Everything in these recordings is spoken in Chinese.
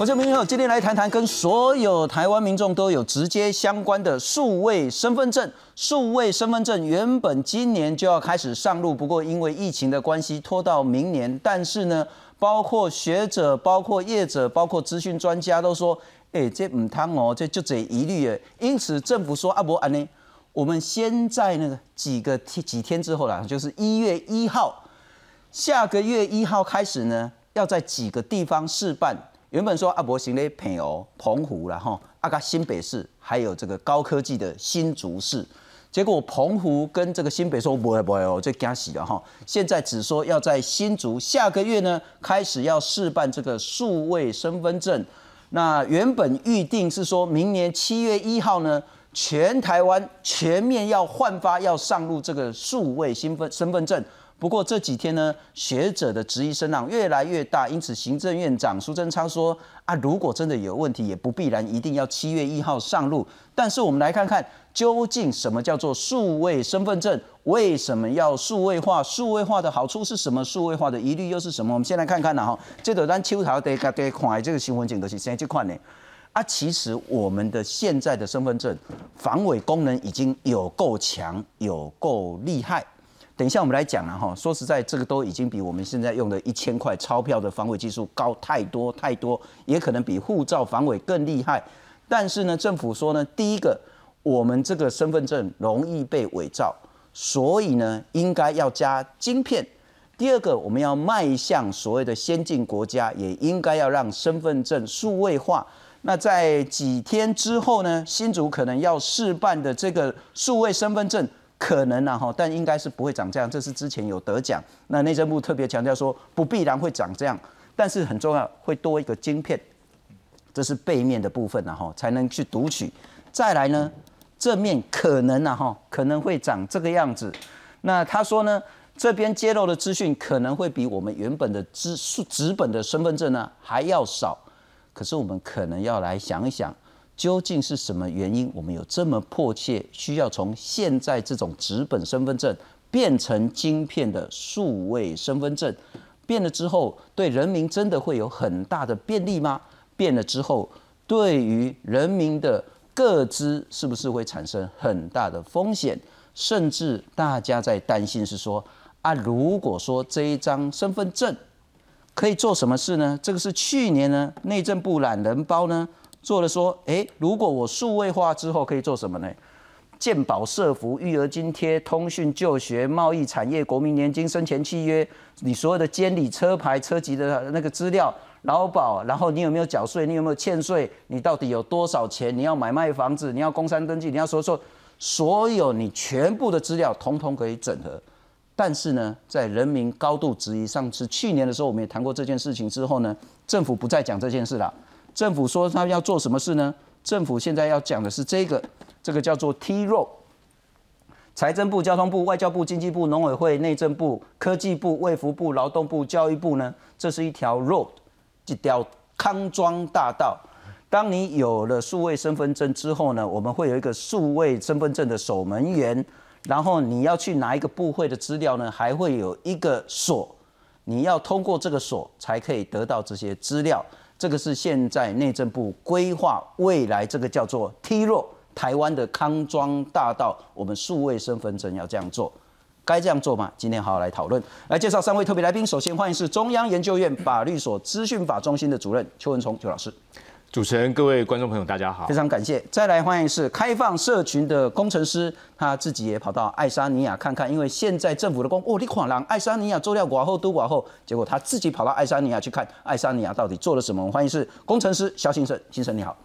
我是明友，今天来谈谈跟所有台湾民众都有直接相关的数位身份证。数位身份证原本今年就要开始上路，不过因为疫情的关系拖到明年。但是呢，包括学者、包括业者、包括资讯专家都说，哎，这唔汤哦，这就这疑虑诶。因此政府说，阿伯安呢，我们先在那个几个天几天之后啦，就是一月一号，下个月一号开始呢，要在几个地方试办。原本说阿伯行的朋友澎湖然后阿个新北市还有这个高科技的新竹市，结果澎湖跟这个新北说不会不会哦，这惊喜了哈。现在只说要在新竹下个月呢开始要试办这个数位身份证。那原本预定是说明年七月一号呢，全台湾全面要换发要上路这个数位身份身份证。不过这几天呢，学者的质疑声浪越来越大，因此行政院长苏贞昌说啊，如果真的有问题，也不必然一定要七月一号上路。但是我们来看看，究竟什么叫做数位身份证？为什么要数位化？数位化的好处是什么？数位化的疑虑又是什么？我们先来看看呢哈，这个咱秋桃得得看这个新闻景都是先去看呢。啊，其实我们的现在的身份证防伪功能已经有够强，有够厉害。等一下，我们来讲了哈。说实在，这个都已经比我们现在用的一千块钞票的防伪技术高太多太多，也可能比护照防伪更厉害。但是呢，政府说呢，第一个，我们这个身份证容易被伪造，所以呢，应该要加晶片。第二个，我们要迈向所谓的先进国家，也应该要让身份证数位化。那在几天之后呢，新竹可能要试办的这个数位身份证。可能啊哈，但应该是不会长这样。这是之前有得奖，那内政部特别强调说不必然会长这样，但是很重要会多一个晶片，这是背面的部分啊哈，才能去读取。再来呢，正面可能啊哈，可能会长这个样子。那他说呢，这边揭露的资讯可能会比我们原本的纸纸本的身份证呢还要少，可是我们可能要来想一想。究竟是什么原因？我们有这么迫切需要从现在这种纸本身份证变成晶片的数位身份证？变了之后，对人民真的会有很大的便利吗？变了之后，对于人民的各资是不是会产生很大的风险？甚至大家在担心是说啊，如果说这一张身份证可以做什么事呢？这个是去年呢内政部懒人包呢。做了说，哎，如果我数位化之后可以做什么呢？健保社福、育儿津贴、通讯就学、贸易产业、国民年金、生前契约，你所有的监理车牌、车籍的那个资料、劳保，然后你有没有缴税？你有没有欠税？你到底有多少钱？你要买卖房子？你要工商登记？你要说说，所有你全部的资料，统统可以整合。但是呢，在人民高度质疑，上次去年的时候我们也谈过这件事情之后呢，政府不再讲这件事了。政府说他要做什么事呢？政府现在要讲的是这个，这个叫做 T road。财政部、交通部、外交部、经济部、农委会、内政部、科技部、卫福部、劳动部、教育部呢？这是一条 road，一条康庄大道。当你有了数位身份证之后呢，我们会有一个数位身份证的守门员，然后你要去拿一个部会的资料呢，还会有一个锁，你要通过这个锁才可以得到这些资料。这个是现在内政部规划未来这个叫做 T 弱台湾的康庄大道，我们数位身份证要这样做，该这样做吗？今天好好来讨论，来介绍三位特别来宾。首先欢迎是中央研究院法律所资讯法中心的主任邱文聪邱老师。主持人、各位观众朋友，大家好，非常感谢。再来欢迎是开放社群的工程师，他自己也跑到爱沙尼亚看看，因为现在政府的工，哦，你看人爱沙尼亚做掉寡后都寡后，结果他自己跑到爱沙尼亚去看爱沙尼亚到底做了什么。欢迎是工程师肖先生，先生你好。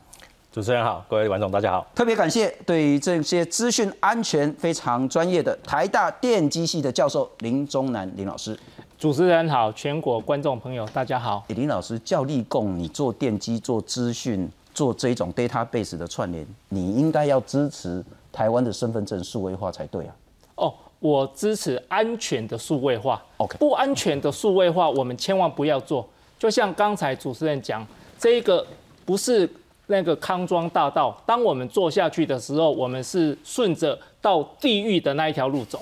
主持人好，各位观众大家好。特别感谢对于这些资讯安全非常专业的台大电机系的教授林中南林老师。主持人好，全国观众朋友大家好。林老师教立供，你做电机、做资讯、做这种 database 的串联，你应该要支持台湾的身份证数位化才对啊。哦，我支持安全的数位化。OK，不安全的数位化，我们千万不要做。就像刚才主持人讲，这个不是那个康庄大道，当我们做下去的时候，我们是顺着到地狱的那一条路走。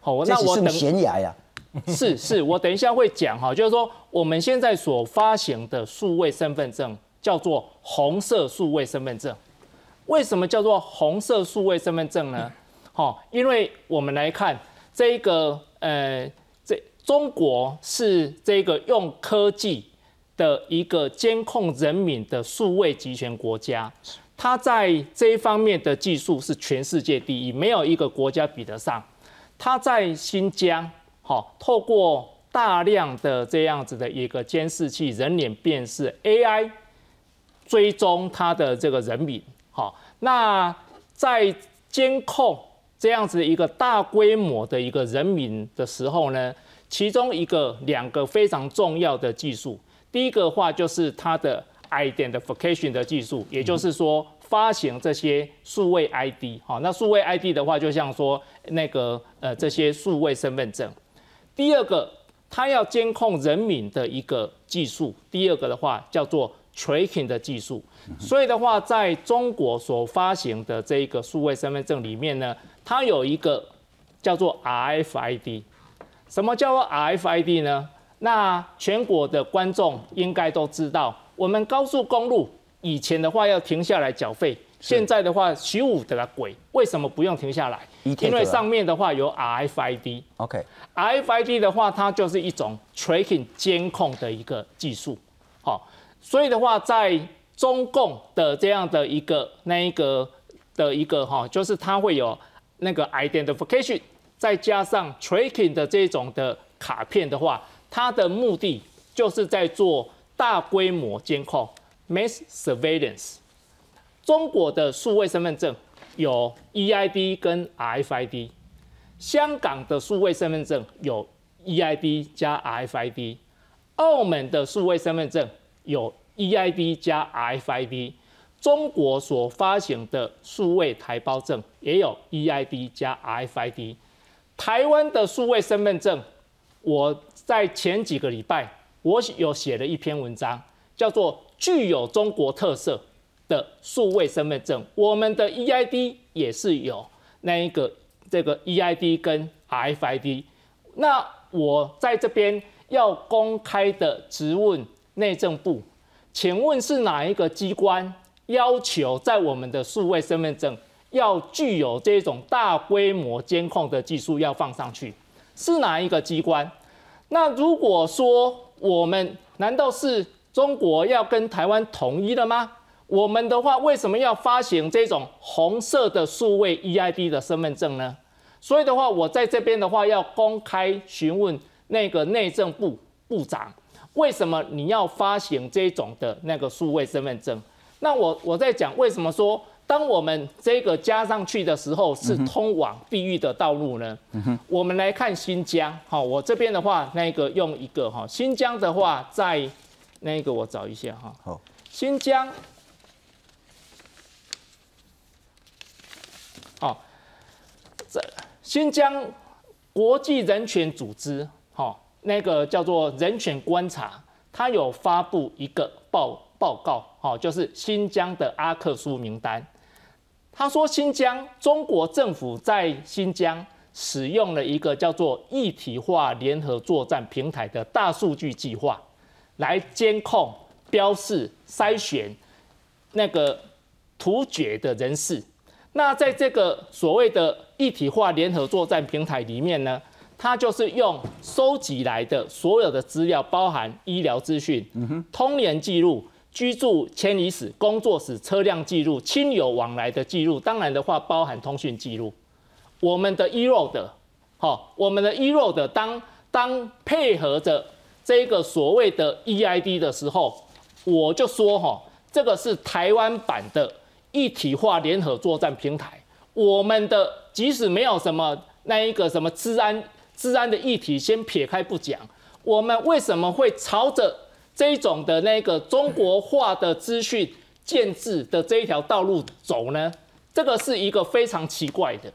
好，那我等悬崖呀。是是，我等一下会讲哈，就是说我们现在所发行的数位身份证，叫做红色数位身份证。为什么叫做红色数位身份证呢？好，因为我们来看这个呃，这中国是这个用科技的一个监控人民的数位集权国家，它在这一方面的技术是全世界第一，没有一个国家比得上。它在新疆，好，透过大量的这样子的一个监视器、人脸辨识 AI 追踪它的这个人民，好，那在监控这样子一个大规模的一个人民的时候呢，其中一个两个非常重要的技术，第一个话就是它的 identification 的技术，也就是说发行这些数位 ID，好，那数位 ID 的话，就像说那个呃这些数位身份证。第二个，它要监控人民的一个技术。第二个的话叫做 tracking 的技术。所以的话，在中国所发行的这一个数位身份证里面呢，它有一个叫做 RFID。什么叫做 RFID 呢？那全国的观众应该都知道，我们高速公路以前的话要停下来缴费。现在的话，十五的鬼为什么不用停下来？因为上面的话有 RFID。OK，RFID 的话，它就是一种 tracking 监控的一个技术。好，所以的话，在中共的这样的一个那一个的一个哈，就是它会有那个 identification，再加上 tracking 的这种的卡片的话，它的目的就是在做大规模监控 （mass surveillance）。中国的数位身份证有 EID 跟 RFID，香港的数位身份证有 EID 加 RFID，澳门的数位身份证有 EID 加 RFID，中国所发行的数位台胞证也有 EID 加 RFID，台湾的数位身份证，我在前几个礼拜我有写了一篇文章，叫做具有中国特色。的数位身份证，我们的 EID 也是有那一个这个 EID 跟 RFID。那我在这边要公开的质问内政部，请问是哪一个机关要求在我们的数位身份证要具有这种大规模监控的技术要放上去？是哪一个机关？那如果说我们难道是中国要跟台湾统一了吗？我们的话为什么要发行这种红色的数位 EID 的身份证呢？所以的话，我在这边的话要公开询问那个内政部部长，为什么你要发行这种的那个数位身份证？那我我在讲为什么说，当我们这个加上去的时候是通往地狱的道路呢？我们来看新疆，好，我这边的话那个用一个哈，新疆的话在那个我找一下哈，好，新疆。这新疆国际人权组织，哈，那个叫做人权观察，它有发布一个报报告，哈，就是新疆的阿克苏名单。他说，新疆中国政府在新疆使用了一个叫做一体化联合作战平台的大数据计划，来监控、标示、筛选那个突厥的人士。那在这个所谓的一体化联合作战平台里面呢，它就是用收集来的所有的资料，包含医疗资讯、通联记录、居住迁移史、工作史、车辆记录、亲友往来的记录，当然的话包含通讯记录。我们的 eRoad，好，我们的 eRoad 当当配合着这个所谓的 EID 的时候，我就说哈，这个是台湾版的。一体化联合作战平台，我们的即使没有什么那一个什么治安治安的议题，先撇开不讲，我们为什么会朝着这种的那个中国化的资讯建制的这一条道路走呢？这个是一个非常奇怪的。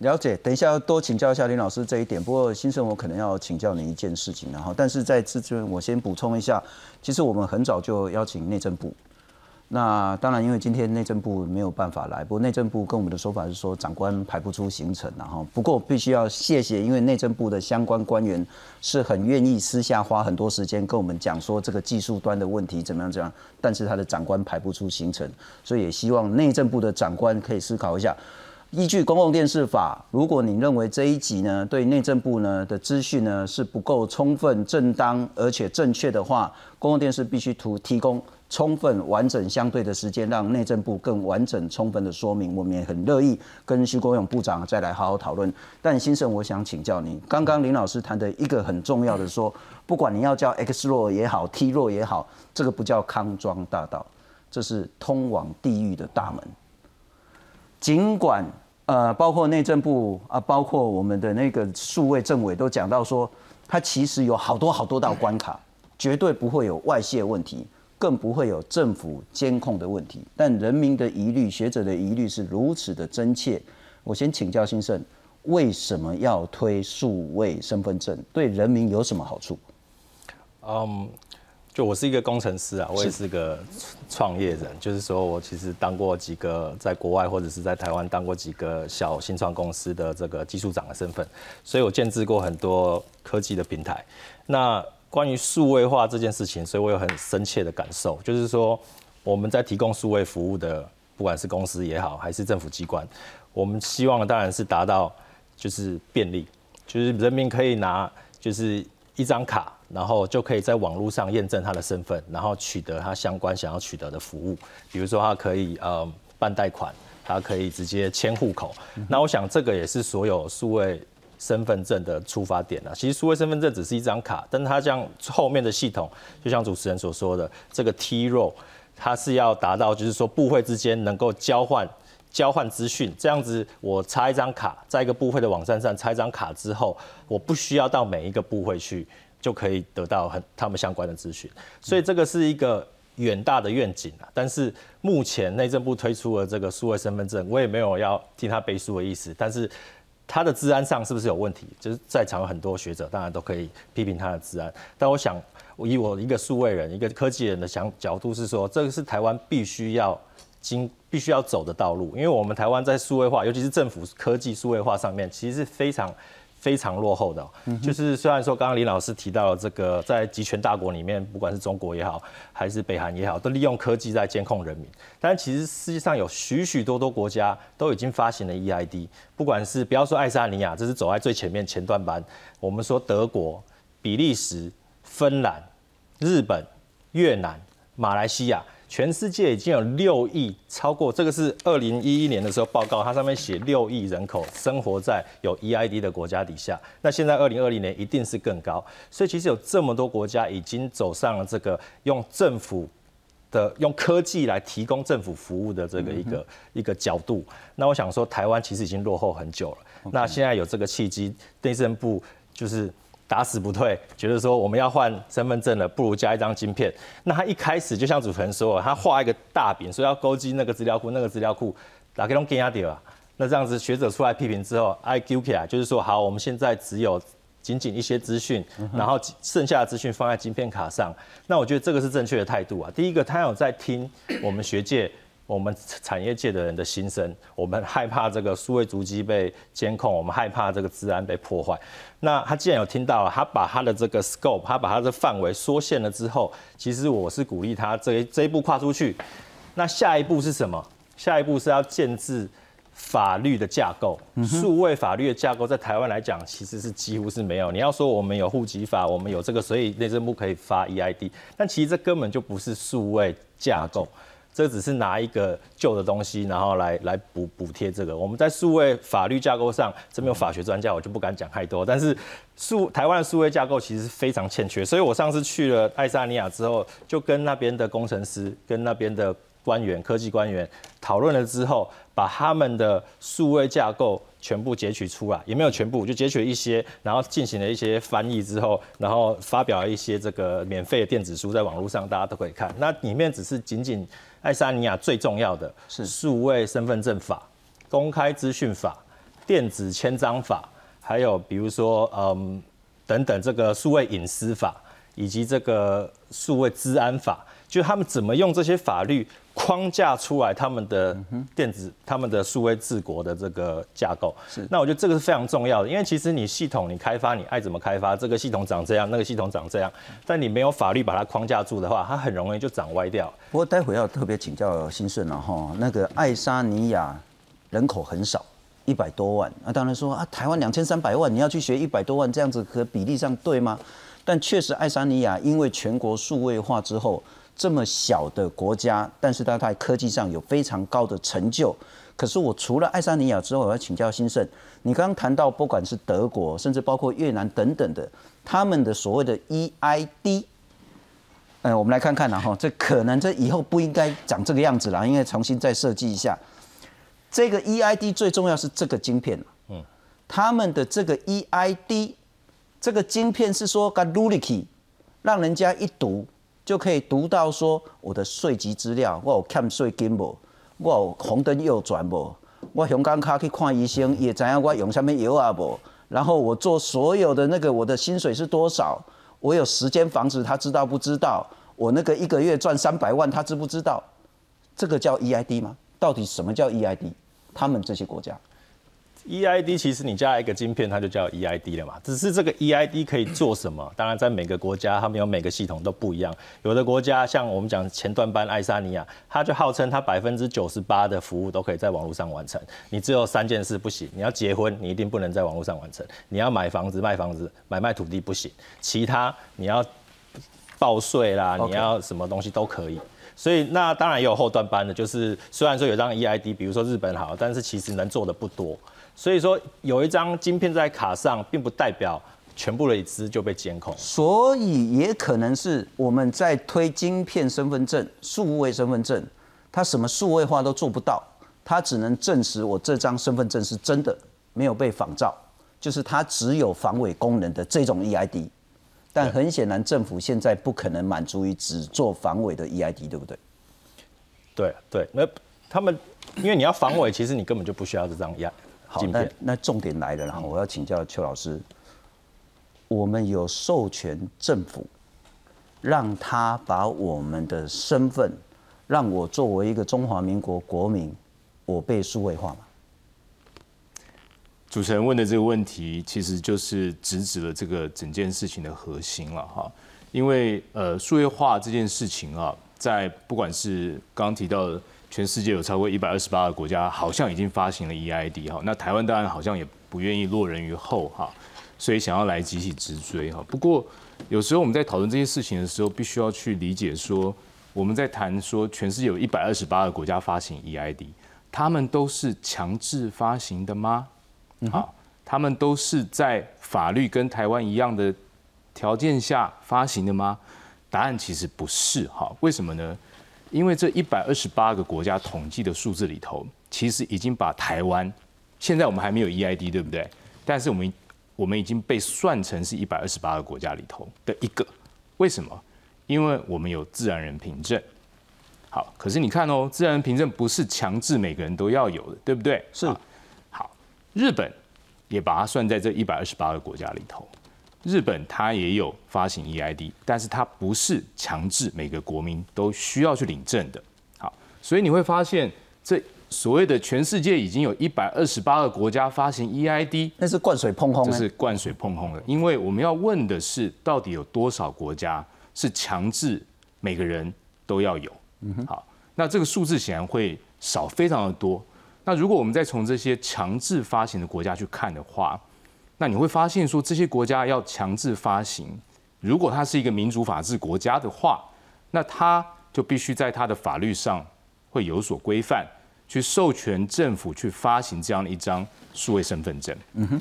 了解，等一下要多请教一下林老师这一点。不过新生我可能要请教你一件事情，然后但是在这边我先补充一下，其实我们很早就邀请内政部。那当然，因为今天内政部没有办法来，不过内政部跟我们的说法是说，长官排不出行程，然后不过必须要谢谢，因为内政部的相关官员是很愿意私下花很多时间跟我们讲说这个技术端的问题怎么样怎样，但是他的长官排不出行程，所以也希望内政部的长官可以思考一下。依据公共电视法，如果你认为这一集呢对内政部呢的资讯呢是不够充分、正当而且正确的话，公共电视必须图提供充分、完整、相对的时间，让内政部更完整、充分的说明。我们也很乐意跟徐国勇部长再来好好讨论。但先生，我想请教你，刚刚林老师谈的一个很重要的说，不管你要叫 X 弱也好，T 弱也好，这个不叫康庄大道，这是通往地狱的大门。尽管呃，包括内政部啊，包括我们的那个数位政委都讲到说，它其实有好多好多道关卡，绝对不会有外泄问题，更不会有政府监控的问题。但人民的疑虑、学者的疑虑是如此的真切。我先请教新盛，为什么要推数位身份证？对人民有什么好处？嗯。就我是一个工程师啊，我也是个创业人，就是说我其实当过几个在国外或者是在台湾当过几个小新创公司的这个技术长的身份，所以我建制过很多科技的平台。那关于数位化这件事情，所以我有很深切的感受，就是说我们在提供数位服务的，不管是公司也好，还是政府机关，我们希望当然是达到就是便利，就是人民可以拿就是一张卡。然后就可以在网络上验证他的身份，然后取得他相关想要取得的服务，比如说他可以呃办贷款，他可以直接迁户口。那我想这个也是所有数位身份证的出发点呢。其实数位身份证只是一张卡，但它这样后面的系统，就像主持人所说的，这个 T row，它是要达到就是说部会之间能够交换交换资讯，这样子我插一张卡，在一个部会的网站上插一张卡之后，我不需要到每一个部会去。就可以得到很他们相关的资讯，所以这个是一个远大的愿景啊。但是目前内政部推出了这个数位身份证，我也没有要替他背书的意思。但是他的治安上是不是有问题？就是在场很多学者，当然都可以批评他的治安。但我想，以我一个数位人、一个科技人的想角度是说，这个是台湾必须要经、必须要走的道路。因为我们台湾在数位化，尤其是政府科技数位化上面，其实是非常。非常落后的，就是虽然说刚刚林老师提到了这个，在集权大国里面，不管是中国也好，还是北韩也好，都利用科技在监控人民。但其实世界上有许许多多国家都已经发行了 EID，不管是不要说爱沙尼亚，这是走在最前面前段班，我们说德国、比利时、芬兰、日本、越南、马来西亚。全世界已经有六亿，超过这个是二零一一年的时候报告，它上面写六亿人口生活在有 EID 的国家底下。那现在二零二零年一定是更高，所以其实有这么多国家已经走上了这个用政府的用科技来提供政府服务的这个一个一个角度。那我想说，台湾其实已经落后很久了。那现在有这个契机，内政部就是。打死不退，觉得说我们要换身份证了，不如加一张晶片。那他一开始就像主持人说，他画一个大饼，说要勾稽那个资料库，那个资料库打给弄给阿迪啊。那这样子学者出来批评之后，I Q 起来就是说，好，我们现在只有仅仅一些资讯，然后剩下的资讯放在晶片卡上。那我觉得这个是正确的态度啊。第一个，他有在听我们学界。我们产业界的人的心声，我们害怕这个数位足迹被监控，我们害怕这个治安被破坏。那他既然有听到，他把他的这个 scope，他把他的范围缩限了之后，其实我是鼓励他这这一步跨出去。那下一步是什么？下一步是要建制法律的架构，数位法律的架构在台湾来讲，其实是几乎是没有。你要说我们有户籍法，我们有这个，所以内政部可以发 EID，但其实这根本就不是数位架构。这只是拿一个旧的东西，然后来来补补贴这个。我们在数位法律架构上，这边有法学专家，我就不敢讲太多。但是数台湾的数位架构其实非常欠缺，所以我上次去了爱沙尼亚之后，就跟那边的工程师、跟那边的官员、科技官员讨论了之后，把他们的数位架构全部截取出来，也没有全部，就截取了一些，然后进行了一些翻译之后，然后发表了一些这个免费的电子书，在网络上大家都可以看。那里面只是仅仅。爱沙尼亚最重要的是数位身份证法、公开资讯法、电子签章法，还有比如说嗯等等这个数位隐私法，以及这个数位治安法，就他们怎么用这些法律框架出来他们的电子、他们的数位治国的这个架构。是，那我觉得这个是非常重要的，因为其实你系统你开发，你爱怎么开发，这个系统长这样，那个系统长这样，但你没有法律把它框架住的话，它很容易就长歪掉。不过待会要特别请教新顺了哈，那个爱沙尼亚人口很少，一百多万，那当然说啊，台湾两千三百万，你要去学一百多万，这样子和比例上对吗？但确实，爱沙尼亚因为全国数位化之后。这么小的国家，但是它在科技上有非常高的成就。可是我除了爱沙尼亚之后，我要请教新盛，你刚刚谈到不管是德国，甚至包括越南等等的，他们的所谓的 EID，呃，我们来看看然后这可能这以后不应该长这个样子了，应该重新再设计一下。这个 EID 最重要是这个晶片嗯，他们的这个 EID 这个晶片是说 g a l u l i k i 让人家一读。就可以读到说我的税籍资料，我有欠税金无，我有红灯右转无，我香港卡去看医生也知影我用什么药啊无，然后我做所有的那个我的薪水是多少，我有十间房子他知道不知道？我那个一个月赚三百万他知不知道？这个叫 EID 吗？到底什么叫 EID？他们这些国家？EID 其实你加一个晶片，它就叫 EID 了嘛。只是这个 EID 可以做什么？当然，在每个国家，他们有每个系统都不一样。有的国家像我们讲前段班爱沙尼亚，它就号称它百分之九十八的服务都可以在网络上完成。你只有三件事不行：你要结婚，你一定不能在网络上完成；你要买房子、卖房子、买卖土地不行；其他你要报税啦，你要什么东西都可以。所以那当然也有后段班的，就是虽然说有张 EID，比如说日本好，但是其实能做的不多。所以说，有一张晶片在卡上，并不代表全部的一支就被监控。所以也可能是我们在推晶片身份证、数位身份证，它什么数位化都做不到，它只能证实我这张身份证是真的，没有被仿造，就是它只有防伪功能的这种 EID。但很显然，政府现在不可能满足于只做防伪的 EID，对不对？对对，那他们因为你要防伪，其实你根本就不需要这张 EID。好，那那重点来了，然后我要请教邱老师，我们有授权政府，让他把我们的身份，让我作为一个中华民国国民，我被数位化吗？主持人问的这个问题，其实就是直指了这个整件事情的核心了哈，因为呃，数位化这件事情啊，在不管是刚刚提到的。全世界有超过一百二十八个国家，好像已经发行了 EID 哈，那台湾当然好像也不愿意落人于后哈，所以想要来集体直追哈。不过有时候我们在讨论这些事情的时候，必须要去理解说，我们在谈说全世界有一百二十八个国家发行 EID，他们都是强制发行的吗？好，他们都是在法律跟台湾一样的条件下发行的吗？答案其实不是哈，为什么呢？因为这一百二十八个国家统计的数字里头，其实已经把台湾，现在我们还没有 EID，对不对？但是我们我们已经被算成是一百二十八个国家里头的一个。为什么？因为我们有自然人凭证。好，可是你看哦，自然人凭证不是强制每个人都要有的，对不对？是。好，日本也把它算在这一百二十八个国家里头。日本它也有发行 EID，但是它不是强制每个国民都需要去领证的。好，所以你会发现，这所谓的全世界已经有一百二十八个国家发行 EID，那是灌水碰轰。这是灌水碰轰的，因为我们要问的是，到底有多少国家是强制每个人都要有？嗯哼。好，那这个数字显然会少非常的多。那如果我们再从这些强制发行的国家去看的话，那你会发现，说这些国家要强制发行，如果它是一个民主法治国家的话，那它就必须在它的法律上会有所规范，去授权政府去发行这样的一张数位身份证。嗯哼，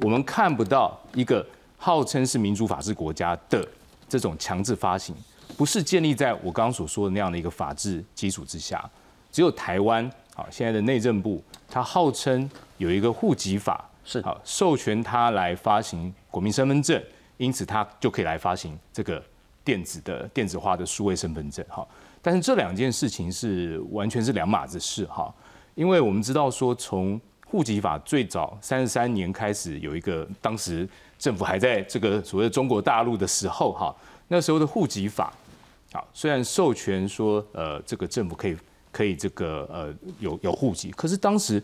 我们看不到一个号称是民主法治国家的这种强制发行，不是建立在我刚刚所说的那样的一个法治基础之下。只有台湾，好，现在的内政部，它号称有一个户籍法。是好，授权他来发行国民身份证，因此他就可以来发行这个电子的电子化的数位身份证。哈，但是这两件事情是完全是两码子事。哈，因为我们知道说，从户籍法最早三十三年开始有一个，当时政府还在这个所谓中国大陆的时候，哈，那时候的户籍法，好，虽然授权说，呃，这个政府可以可以这个呃有有户籍，可是当时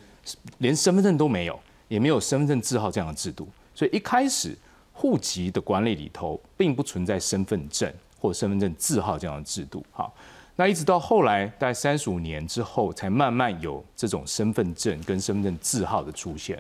连身份证都没有，也没有身份证字号这样的制度，所以一开始户籍的管理里头并不存在身份证或身份证字号这样的制度。好，那一直到后来大概三十五年之后，才慢慢有这种身份证跟身份证字号的出现。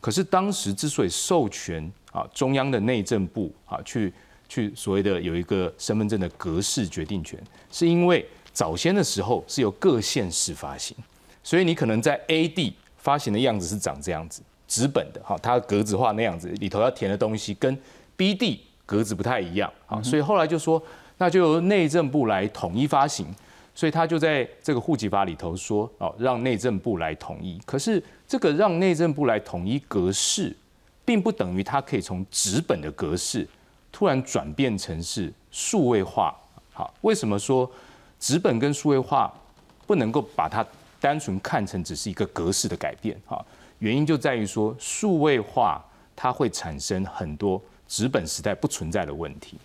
可是当时之所以授权啊中央的内政部啊去去所谓的有一个身份证的格式决定权，是因为早先的时候是由各县市发行，所以你可能在 A 地发行的样子是长这样子，纸本的哈，它格子化那样子，里头要填的东西跟 BD 格子不太一样啊，所以后来就说那就由内政部来统一发行。所以他就在这个户籍法里头说，哦，让内政部来统一。可是这个让内政部来统一格式，并不等于它可以从纸本的格式突然转变成是数位化。好，为什么说纸本跟数位化不能够把它单纯看成只是一个格式的改变？哈，原因就在于说数位化它会产生很多纸本时代不存在的问题。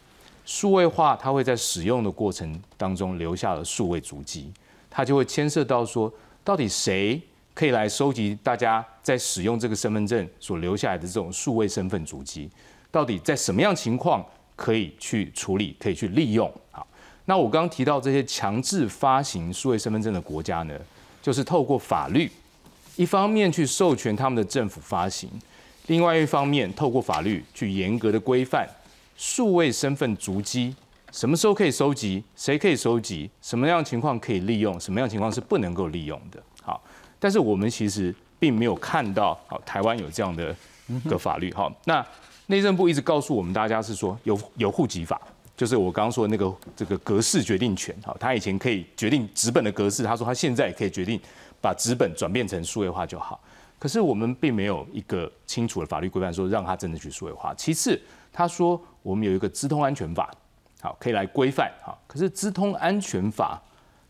数位化，它会在使用的过程当中留下了数位足迹，它就会牵涉到说，到底谁可以来收集大家在使用这个身份证所留下来的这种数位身份足迹？到底在什么样情况可以去处理，可以去利用？好，那我刚刚提到这些强制发行数位身份证的国家呢，就是透过法律，一方面去授权他们的政府发行，另外一方面透过法律去严格的规范。数位身份足迹什么时候可以收集？谁可以收集？什么样情况可以利用？什么样情况是不能够利用的？好，但是我们其实并没有看到，好，台湾有这样的个法律。好，那内政部一直告诉我们大家是说有有户籍法，就是我刚刚说的那个这个格式决定权。好，他以前可以决定纸本的格式，他说他现在也可以决定把纸本转变成数位化就好。可是我们并没有一个清楚的法律规范说让他真的去数位化。其次，他说。我们有一个资通安全法，好，可以来规范，好。可是资通安全法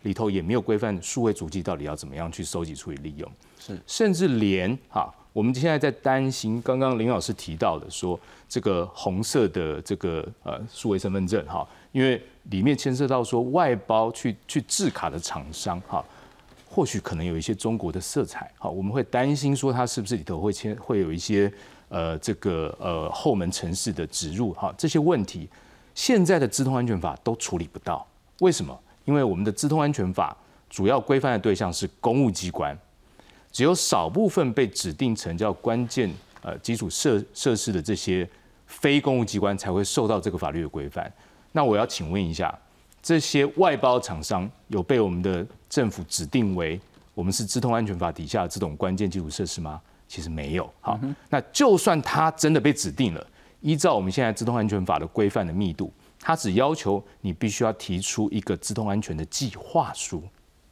里头也没有规范数位足迹到底要怎么样去收集、处理、利用，是，甚至连哈，我们现在在担心，刚刚林老师提到的说，这个红色的这个呃数位身份证哈，因为里面牵涉到说外包去去制卡的厂商哈，或许可能有一些中国的色彩，好，我们会担心说它是不是里头会牵会有一些。呃，这个呃后门城市的植入哈，这些问题，现在的资通安全法都处理不到。为什么？因为我们的资通安全法主要规范的对象是公务机关，只有少部分被指定成叫关键呃基础设设施的这些非公务机关才会受到这个法律的规范。那我要请问一下，这些外包厂商有被我们的政府指定为我们是资通安全法底下这种关键基础设施吗？其实没有好，那就算它真的被指定了，依照我们现在自动安全法的规范的密度，它只要求你必须要提出一个自动安全的计划书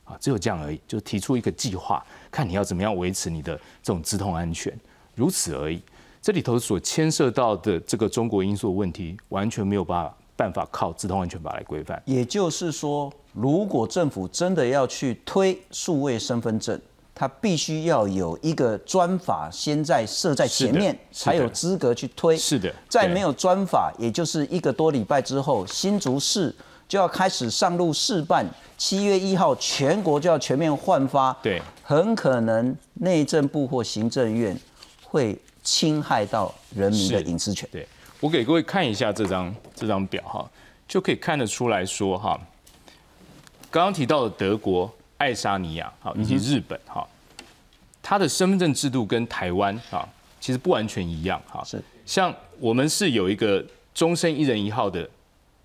啊，只有这样而已，就提出一个计划，看你要怎么样维持你的这种自动安全，如此而已。这里头所牵涉到的这个中国因素问题，完全没有办法办法靠自动安全法来规范。也就是说，如果政府真的要去推数位身份证，他必须要有一个专法先在设在前面，才有资格去推。是的，在没有专法，也就是一个多礼拜之后，新竹市就要开始上路试办。七月一号，全国就要全面换发。对，很可能内政部或行政院会侵害到人民的隐私权。对，我给各位看一下这张这张表哈，就可以看得出来说哈，刚刚提到的德国。爱沙尼亚好，以及日本哈，它的身份证制度跟台湾啊，其实不完全一样哈。是，像我们是有一个终身一人一号的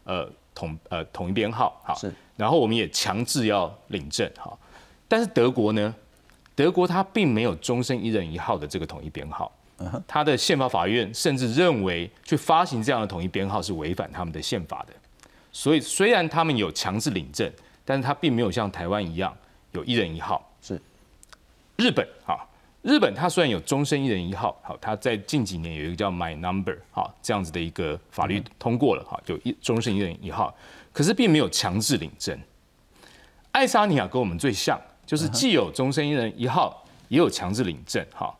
呃统呃统一编号哈，是，然后我们也强制要领证哈。但是德国呢，德国它并没有终身一人一号的这个统一编号，他的宪法法院甚至认为去发行这样的统一编号是违反他们的宪法的。所以虽然他们有强制领证，但是它并没有像台湾一样。有一人一号是日本啊，日本它虽然有终身一人一号，好，它在近几年有一个叫 My Number 哈这样子的一个法律通过了哈，就一终身一人一号，可是并没有强制领证。爱沙尼亚跟我们最像，就是既有终身一人一号，也有强制领证哈，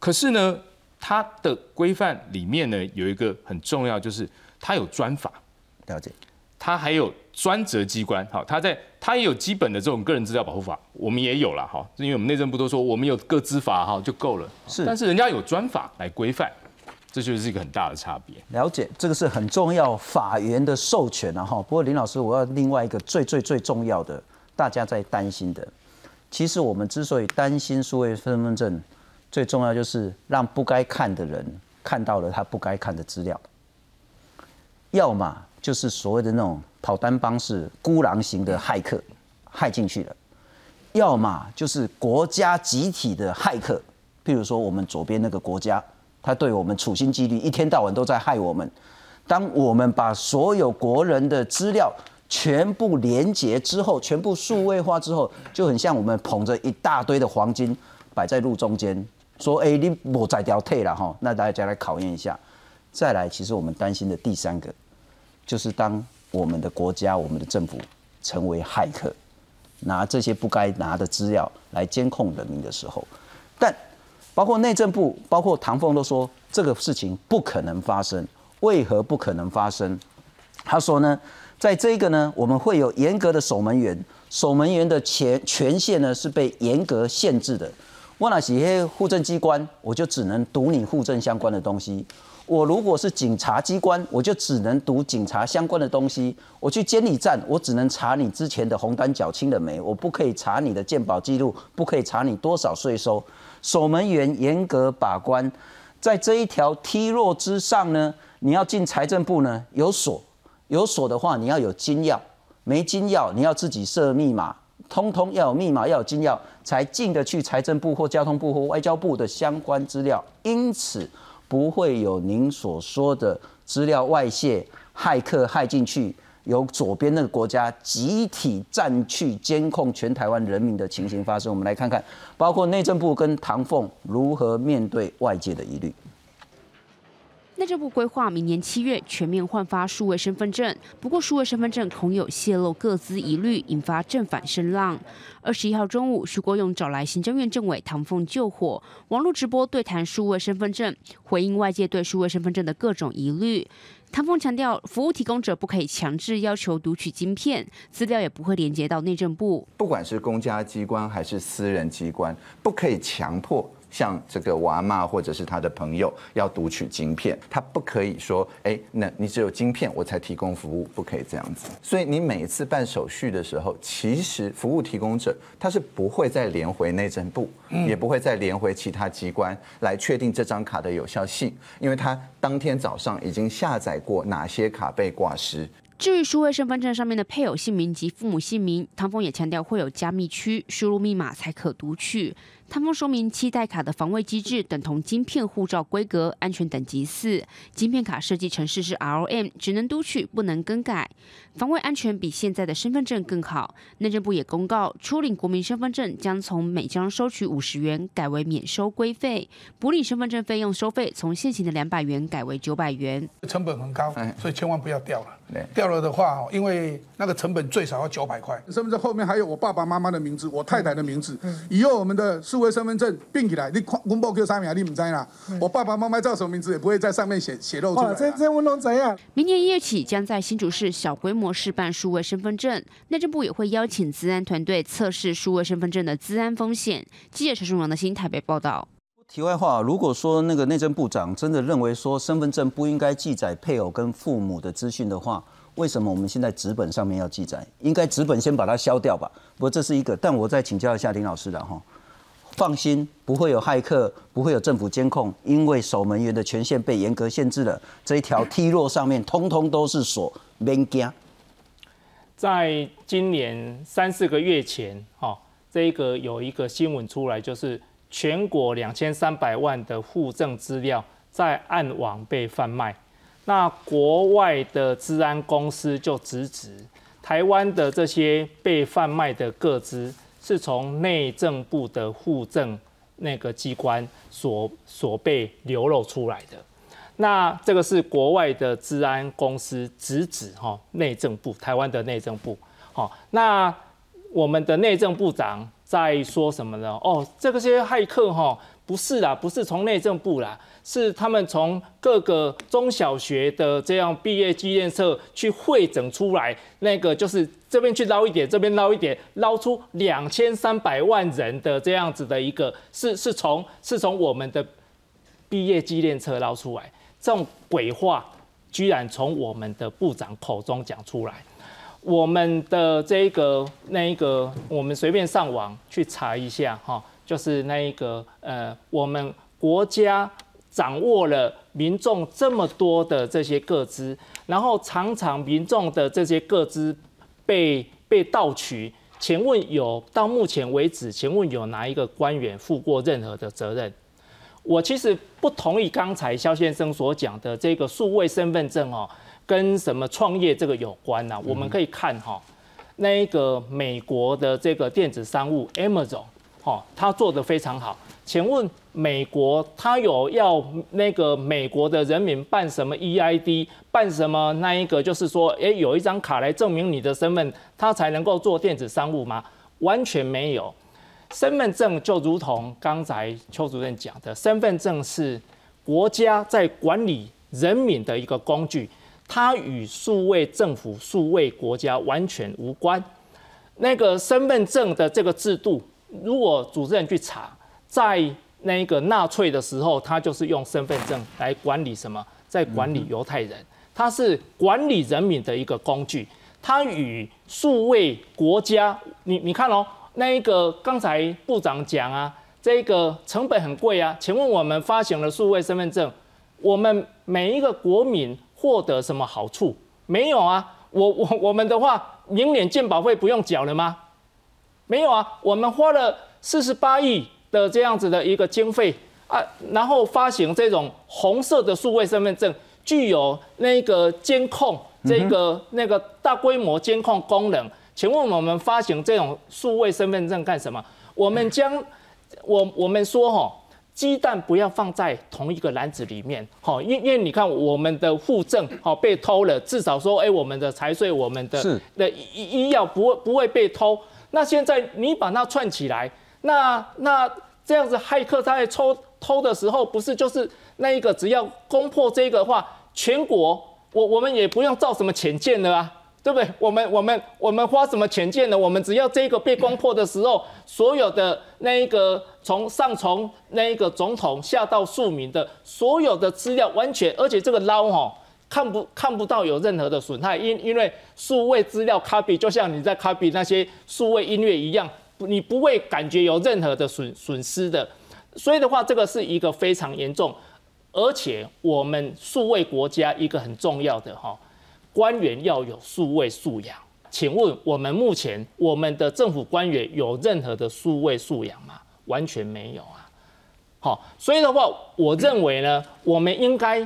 可是呢，它的规范里面呢有一个很重要，就是它有专法。了解。它还有专责机关，好，他在他也有基本的这种个人资料保护法，我们也有了哈，因为我们内政部都说我们有个资法哈就够了，是但是人家有专法来规范，这就是一个很大的差别。了解，这个是很重要，法源的授权啊哈。不过林老师，我要另外一个最最最重要的，大家在担心的，其实我们之所以担心数位身份证，最重要就是让不该看的人看到了他不该看的资料，要么就是所谓的那种跑单帮是孤狼型的骇客，害进去了；要么就是国家集体的骇客，譬如说我们左边那个国家。他对我们处心积虑，一天到晚都在害我们。当我们把所有国人的资料全部连结之后，全部数位化之后，就很像我们捧着一大堆的黄金摆在路中间，说：“哎，你莫再掉退了哈。”那大家来考验一下。再来，其实我们担心的第三个，就是当我们的国家、我们的政府成为骇客，拿这些不该拿的资料来监控人民的时候，但。包括内政部，包括唐凤都说这个事情不可能发生。为何不可能发生？他说呢，在这个呢，我们会有严格的守门员，守门员的权权限呢是被严格限制的。我那些户政机关，我就只能读你户政相关的东西；我如果是警察机关，我就只能读警察相关的东西。我去监理站，我只能查你之前的红单缴清了没，我不可以查你的鉴保记录，不可以查你多少税收。守门员严格把关，在这一条梯弱之上呢，你要进财政部呢有锁，有锁的话你要有金钥，没金钥你要自己设密码，通通要有密码要有金钥才进得去财政部或交通部或外交部的相关资料，因此不会有您所说的资料外泄、骇客骇进去。由左边那个国家集体占去监控全台湾人民的情形发生，我们来看看，包括内政部跟唐凤如何面对外界的疑虑。内政部规划明年七月全面换发数位身份证，不过数位身份证恐有泄露各资疑虑，引发正反声浪。二十一号中午，徐国勇找来行政院政委唐凤救火，网络直播对谈数位身份证，回应外界对数位身份证的各种疑虑。唐凤强调，服务提供者不可以强制要求读取晶片，资料也不会连接到内政部。不管是公家机关还是私人机关，不可以强迫。像这个娃妈或者是他的朋友要读取晶片，他不可以说，哎，那你只有晶片我才提供服务，不可以这样子。所以你每一次办手续的时候，其实服务提供者他是不会再连回内政部，也不会再连回其他机关来确定这张卡的有效性，因为他当天早上已经下载过哪些卡被挂失。至于数位身份证上面的配偶姓名及父母姓名，唐峰也强调会有加密区，输入密码才可读取。唐峰说明，期待卡的防卫机制等同晶片护照规格，安全等级四。晶片卡设计程式是 ROM，只能读取，不能更改，防卫安全比现在的身份证更好。内政部也公告，初领国民身份证将从每张收取五十元改为免收规费，补领身份证费用收费从现行的两百元改为九百元。成本很高，所以千万不要掉了。掉了的话，因为那个成本最少要九百块。身份证后面还有我爸爸妈妈的名字，我太太的名字。以后我们的是。为身份证并起来，你公布 Q 三名，你唔知啦。我爸爸妈妈叫什么名字，也不会在上面写写露出来。这这我能怎样？明年一月起，将在新竹市小规模试办数位身份证，内政部也会邀请资安团队测试数位身份证的资安风险。记者陈淑荣的新台北报道。题外话，如果说那个内政部长真的认为说身份证不应该记载配偶跟父母的资讯的话，为什么我们现在纸本上面要记载？应该纸本先把它消掉吧？不过这是一个，但我再请教一下林老师了哈。放心，不会有骇客，不会有政府监控，因为守门员的权限被严格限制了。这一条梯落上面，通通都是锁，免惊。在今年三四个月前，哈，这个有一个新闻出来，就是全国两千三百万的户政资料在暗网被贩卖。那国外的治安公司就直指台湾的这些被贩卖的个资。是从内政部的户政那个机关所所被流露出来的。那这个是国外的治安公司直指哈内政部，台湾的内政部。好，那我们的内政部长在说什么呢？哦，这个些骇客哈不是啦，不是从内政部啦，是他们从各个中小学的这样毕业纪念册去汇整出来，那个就是这边去捞一点，这边捞一点，捞出两千三百万人的这样子的一个，是是从是从我们的毕业纪念册捞出来，这种鬼话居然从我们的部长口中讲出来。我们的这个那一个，我们随便上网去查一下哈，就是那一个呃，我们国家掌握了民众这么多的这些个资，然后常常民众的这些个资被被盗取，请问有到目前为止，请问有哪一个官员负过任何的责任？我其实不同意刚才肖先生所讲的这个数位身份证哦。跟什么创业这个有关呢？我们可以看哈，那一个美国的这个电子商务 Amazon，哈，他做的非常好。请问美国他有要那个美国的人民办什么 EID，办什么那一个就是说，哎，有一张卡来证明你的身份，他才能够做电子商务吗？完全没有。身份证就如同刚才邱主任讲的，身份证是国家在管理人民的一个工具。它与数位政府、数位国家完全无关。那个身份证的这个制度，如果主持人去查，在那个纳粹的时候，他就是用身份证来管理什么，在管理犹太人，它是管理人民的一个工具。它与数位国家，你你看哦，那一个刚才部长讲啊，这个成本很贵啊。请问我们发行了数位身份证，我们每一个国民。获得什么好处？没有啊！我我我们的话，明年健保费不用缴了吗？没有啊！我们花了四十八亿的这样子的一个经费啊，然后发行这种红色的数位身份证，具有那个监控这个那个大规模监控功能。请问我们发行这种数位身份证干什么？我们将我我们说哈。鸡蛋不要放在同一个篮子里面，好，因因为你看我们的户政好被偷了，至少说，哎，我们的财税、我们的的医医药不会不会被偷。那现在你把它串起来，那那这样子骇客他在抽偷的时候，不是就是那一个只要攻破这个话，全国我我们也不用造什么潜舰了啊。对不对？我们我们我们花什么钱建呢？我们只要这个被攻破的时候，所有的那一个从上从那一个总统下到庶民的所有的资料，完全而且这个捞哈看不看不到有任何的损害，因因为数位资料 copy 就像你在 copy 那些数位音乐一样，你不会感觉有任何的损损失的。所以的话，这个是一个非常严重，而且我们数位国家一个很重要的哈。官员要有数位素养，请问我们目前我们的政府官员有任何的数位素养吗？完全没有啊！好，所以的话，我认为呢，我们应该，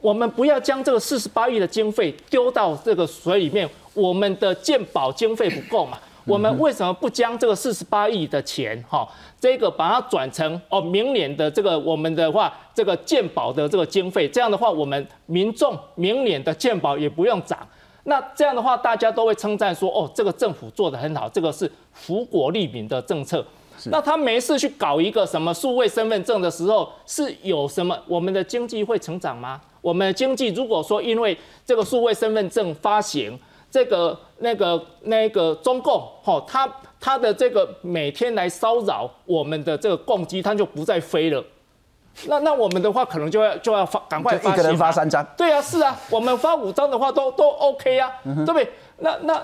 我们不要将这个四十八亿的经费丢到这个水里面，我们的健保经费不够嘛？我们为什么不将这个四十八亿的钱，哈，这个把它转成哦，明年的这个我们的话，这个健保的这个经费，这样的话，我们民众明年的健保也不用涨。那这样的话，大家都会称赞说，哦，这个政府做的很好，这个是福国利民的政策。那他没事去搞一个什么数位身份证的时候，是有什么？我们的经济会成长吗？我们的经济如果说因为这个数位身份证发行，这个、那个、那个中共，吼，他他的这个每天来骚扰我们的这个共机，他就不再飞了。那那我们的话，可能就要就要发赶快发。一个人发三张。对啊，是啊，我们发五张的话都都 OK 啊，对不对？那那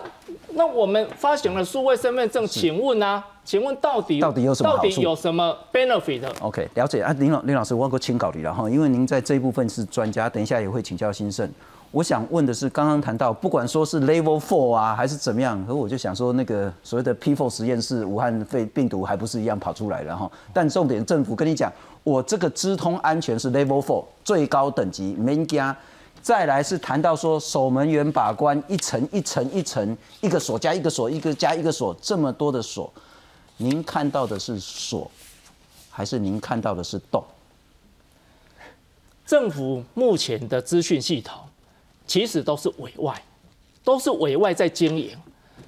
那我们发行了数位身份证，请问啊，请问到底到底有什么到底有什么 benefit？OK，了解啊，林老林老师，我过清稿你了哈，因为您在这一部分是专家，等一下也会请教新盛。我想问的是，刚刚谈到，不管说是 Level Four 啊，还是怎么样，可我就想说，那个所谓的 P4 实验室，武汉肺病毒还不是一样跑出来了哈？但重点，政府跟你讲，我这个资通安全是 Level Four 最高等级，没加。再来是谈到说守门员把关，一层一层一层，一个锁加一个锁，一个加一个锁，这么多的锁，您看到的是锁，还是您看到的是洞？政府目前的资讯系统。其实都是委外，都是委外在经营，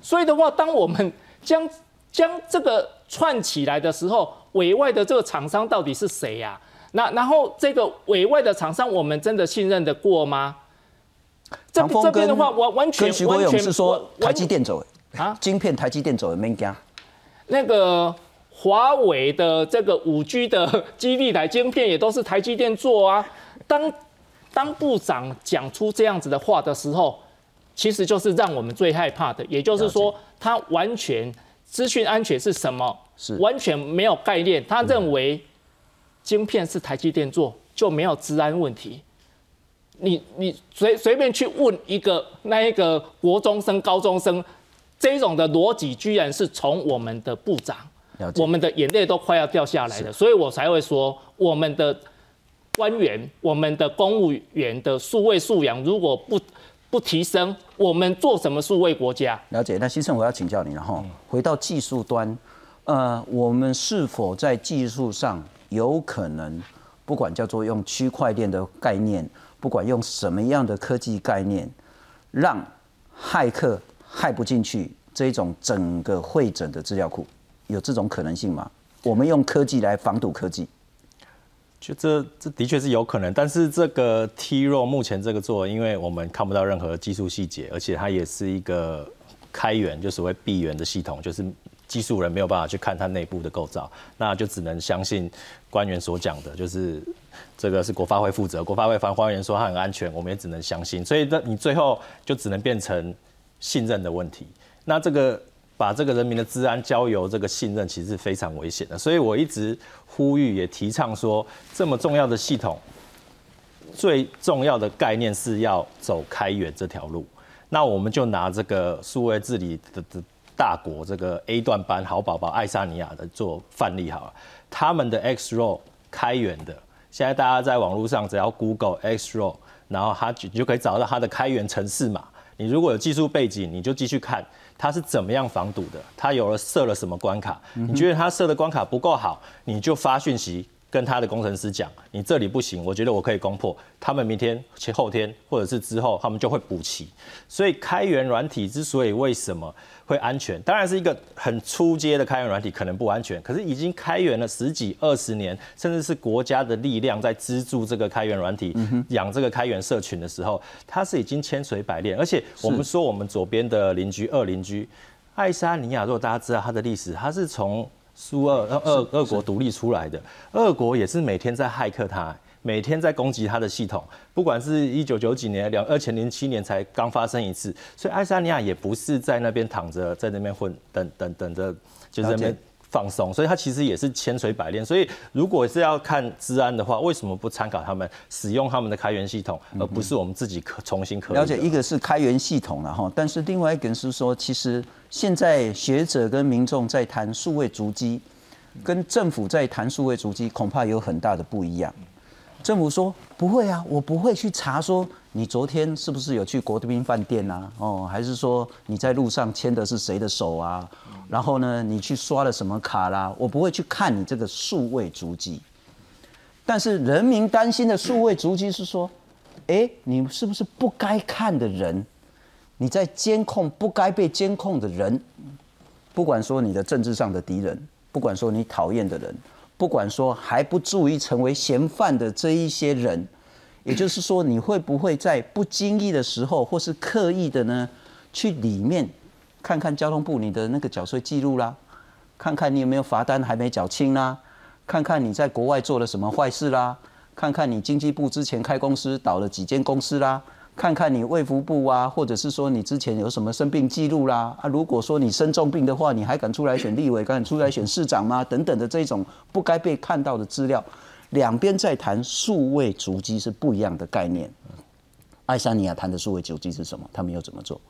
所以的话，当我们将将这个串起来的时候，委外的这个厂商到底是谁呀？那然后这个委外的厂商，我们真的信任得过吗？这这边的话，完完全徐国勇是说台积电走啊，晶片台积电走的没加。那个华为的这个五 G 的基地台晶片也都是台积电做啊。当当部长讲出这样子的话的时候，其实就是让我们最害怕的，也就是说他完全资讯安全是什么，是完全没有概念。他认为晶片是台积电做就没有治安问题。你你随随便去问一个那一个国中生、高中生，这种的逻辑居然是从我们的部长，我们的眼泪都快要掉下来了，所以我才会说，我们的官员、我们的公务员的数位素养如果不不提升，我们做什么数位国家？了解。那先生，我要请教你了哈，回到技术端，呃，我们是否在技术上有可能，不管叫做用区块链的概念？不管用什么样的科技概念，让骇客害不进去这种整个会诊的资料库，有这种可能性吗？我们用科技来防堵科技，就这这的确是有可能。但是这个 T 弱目前这个做，因为我们看不到任何技术细节，而且它也是一个开源，就所谓闭源的系统，就是技术人没有办法去看它内部的构造，那就只能相信官员所讲的，就是。这个是国发会负责，国发会发发言人说它很安全，我们也只能相信。所以，那你最后就只能变成信任的问题。那这个把这个人民的治安交由这个信任，其实是非常危险的。所以我一直呼吁，也提倡说，这么重要的系统，最重要的概念是要走开源这条路。那我们就拿这个数位治理的的大国，这个 A 段班好宝宝爱沙尼亚的做范例好了，他们的 XRO 开源的。现在大家在网络上只要 Google XRO，然后它就就可以找到它的开源程式码。你如果有技术背景，你就继续看它是怎么样防堵的，它有了设了什么关卡。你觉得它设的关卡不够好，你就发讯息跟他的工程师讲，你这里不行，我觉得我可以攻破。他们明天、前后天或者是之后，他们就会补齐。所以开源软体之所以为什么？会安全，当然是一个很初阶的开源软体，可能不安全。可是已经开源了十几二十年，甚至是国家的力量在资助这个开源软体，养这个开源社群的时候，它是已经千锤百炼。而且我们说，我们左边的邻居二邻居爱沙尼亚，如果大家知道它的历史，它是从苏俄俄俄国独立出来的，俄国也是每天在骇客它。每天在攻击他的系统，不管是一九九几年、两二千零七年才刚发生一次，所以爱沙尼亚也不是在那边躺着，在那边混，等等等着，就在那边放松，所以他其实也是千锤百炼。所以如果是要看治安的话，为什么不参考他们使用他们的开源系统，而不是我们自己可重新可了解？一个是开源系统了哈，但是另外一个是说，其实现在学者跟民众在谈数位足迹，跟政府在谈数位足迹，恐怕有很大的不一样。政府说不会啊，我不会去查说你昨天是不是有去国宾饭店啊？哦，还是说你在路上牵的是谁的手啊？然后呢，你去刷了什么卡啦？我不会去看你这个数位足迹。但是人民担心的数位足迹是说，哎，你是不是不该看的人？你在监控不该被监控的人，不管说你的政治上的敌人，不管说你讨厌的人。不管说还不注意成为嫌犯的这一些人，也就是说，你会不会在不经意的时候，或是刻意的呢，去里面看看交通部你的那个缴税记录啦，看看你有没有罚单还没缴清啦，看看你在国外做了什么坏事啦，看看你经济部之前开公司倒了几间公司啦。看看你卫福部啊，或者是说你之前有什么生病记录啦啊？如果说你生重病的话，你还敢出来选立委，敢出来选市长吗？等等的这种不该被看到的资料，两边在谈数位足迹是不一样的概念。爱沙尼亚谈的数位足迹是什么？他们又怎么做？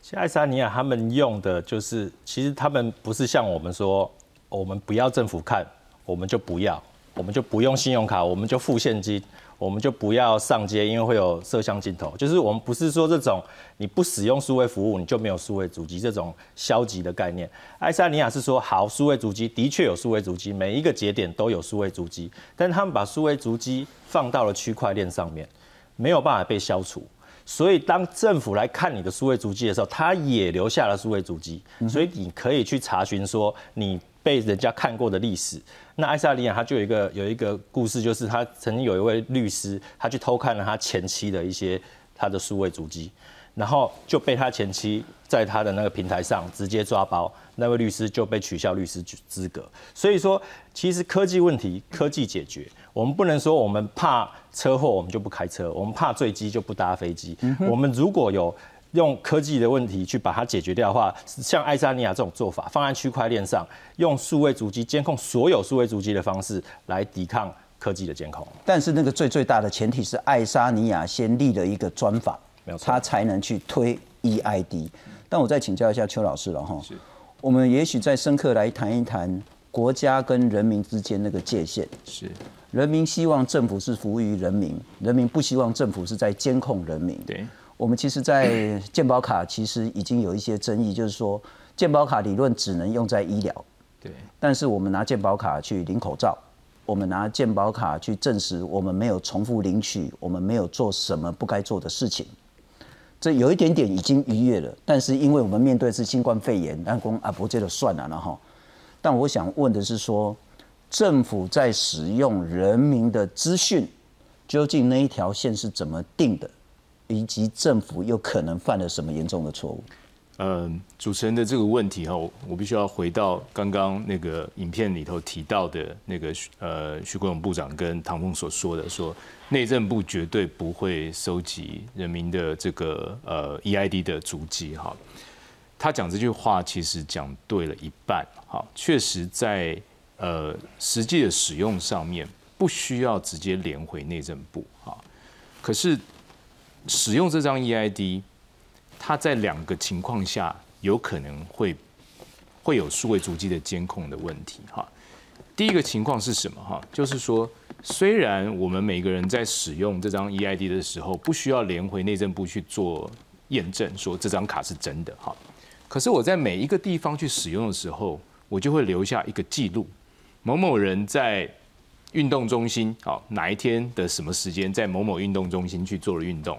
其实爱沙尼亚他们用的就是，其实他们不是像我们说，我们不要政府看，我们就不要，我们就不用信用卡，我们就付现金。我们就不要上街，因为会有摄像镜头。就是我们不是说这种你不使用数位服务，你就没有数位主机这种消极的概念。爱沙尼亚是说好，数位主机的确有数位主机，每一个节点都有数位主机，但他们把数位主机放到了区块链上面，没有办法被消除。所以当政府来看你的数位主机的时候，他也留下了数位主机，所以你可以去查询说你。被人家看过的历史。那爱沙尼亚他就有一个有一个故事，就是他曾经有一位律师，他去偷看了他前妻的一些他的数位足迹，然后就被他前妻在他的那个平台上直接抓包，那位律师就被取消律师资格。所以说，其实科技问题科技解决，我们不能说我们怕车祸我们就不开车，我们怕坠机就不搭飞机。我们如果有用科技的问题去把它解决掉的话，像爱沙尼亚这种做法，放在区块链上，用数位足迹监控所有数位足迹的方式来抵抗科技的监控。但是那个最最大的前提是爱沙尼亚先立了一个专法，没有错他才能去推 EID。但我再请教一下邱老师了哈，我们也许再深刻来谈一谈国家跟人民之间那个界限。是人民希望政府是服务于人民，人民不希望政府是在监控人民。对。我们其实，在健保卡其实已经有一些争议，就是说，健保卡理论只能用在医疗，对。但是我们拿健保卡去领口罩，我们拿健保卡去证实我们没有重复领取，我们没有做什么不该做的事情，这有一点点已经逾越了。但是因为我们面对是新冠肺炎，那公啊不这就算了了哈。但我想问的是说，政府在使用人民的资讯，究竟那一条线是怎么定的？以及政府又可能犯了什么严重的错误？嗯，主持人的这个问题哈，我必须要回到刚刚那个影片里头提到的那个呃，徐国勇部长跟唐凤所说的，说内政部绝对不会收集人民的这个呃 EID 的足迹哈。他讲这句话其实讲对了一半哈，确实在呃实际的使用上面不需要直接连回内政部哈，可是。使用这张 EID，它在两个情况下有可能会会有数位足迹的监控的问题哈。第一个情况是什么哈？就是说，虽然我们每个人在使用这张 EID 的时候，不需要连回内政部去做验证，说这张卡是真的哈。可是我在每一个地方去使用的时候，我就会留下一个记录，某某人在运动中心，好哪一天的什么时间，在某某运动中心去做了运动。